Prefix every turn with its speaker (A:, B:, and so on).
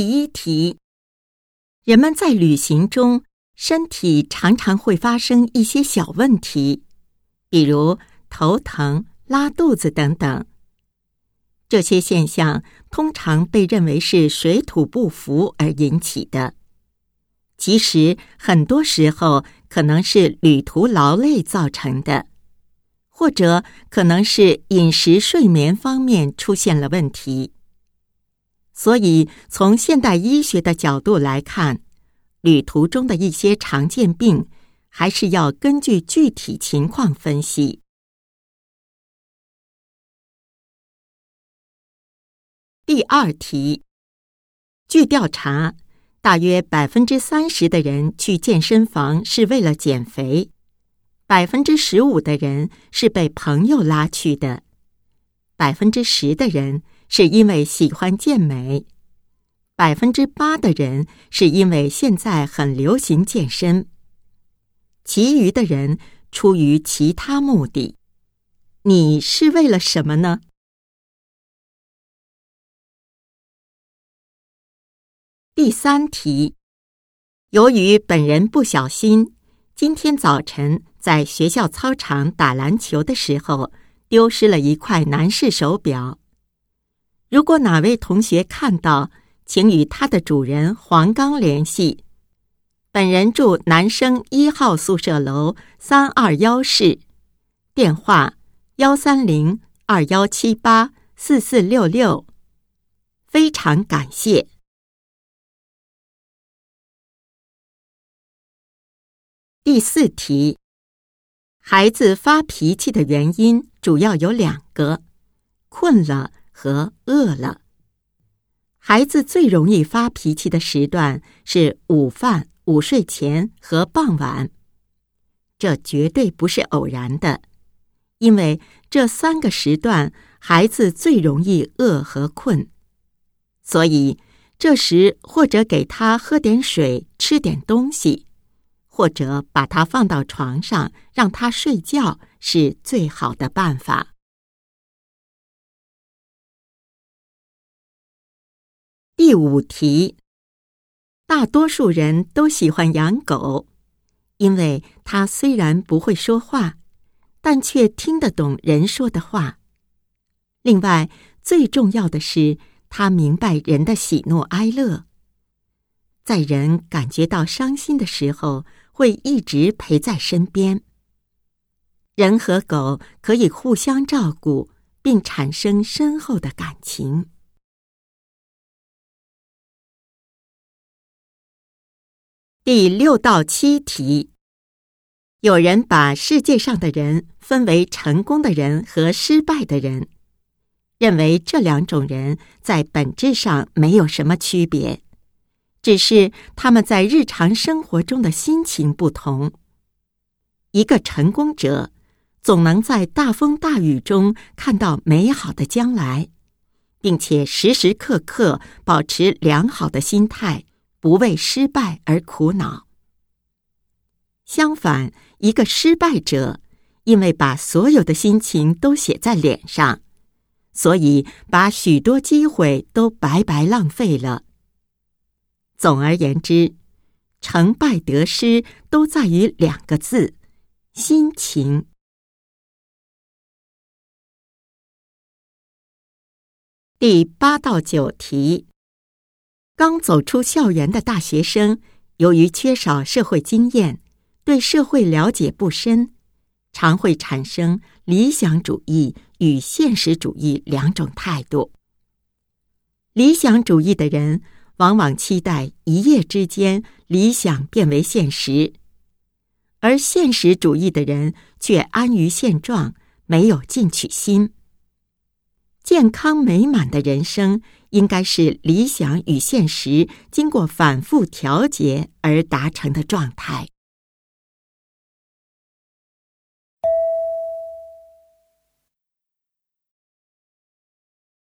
A: 第一题：人们在旅行中，身体常常会发生一些小问题，比如头疼、拉肚子等等。这些现象通常被认为是水土不服而引起的，其实很多时候可能是旅途劳累造成的，或者可能是饮食、睡眠方面出现了问题。所以，从现代医学的角度来看，旅途中的一些常见病，还是要根据具体情况分析。第二题，据调查，大约百分之三十的人去健身房是为了减肥，百分之十五的人是被朋友拉去的，百分之十的人。是因为喜欢健美，百分之八的人是因为现在很流行健身，其余的人出于其他目的。你是为了什么呢？第三题，由于本人不小心，今天早晨在学校操场打篮球的时候，丢失了一块男士手表。如果哪位同学看到，请与他的主人黄刚联系。本人住男生一号宿舍楼三二幺室，电话幺三零二幺七八四四六六。非常感谢。第四题，孩子发脾气的原因主要有两个：困了。和饿了，孩子最容易发脾气的时段是午饭、午睡前和傍晚。这绝对不是偶然的，因为这三个时段孩子最容易饿和困，所以这时或者给他喝点水、吃点东西，或者把他放到床上让他睡觉是最好的办法。第五题，大多数人都喜欢养狗，因为它虽然不会说话，但却听得懂人说的话。另外，最重要的是，它明白人的喜怒哀乐，在人感觉到伤心的时候，会一直陪在身边。人和狗可以互相照顾，并产生深厚的感情。第六到七题，有人把世界上的人分为成功的人和失败的人，认为这两种人在本质上没有什么区别，只是他们在日常生活中的心情不同。一个成功者总能在大风大雨中看到美好的将来，并且时时刻刻保持良好的心态。不为失败而苦恼。相反，一个失败者，因为把所有的心情都写在脸上，所以把许多机会都白白浪费了。总而言之，成败得失都在于两个字：心情。第八到九题。刚走出校园的大学生，由于缺少社会经验，对社会了解不深，常会产生理想主义与现实主义两种态度。理想主义的人往往期待一夜之间理想变为现实，而现实主义的人却安于现状，没有进取心。健康美满的人生。应该是理想与现实经过反复调节而达成的状态。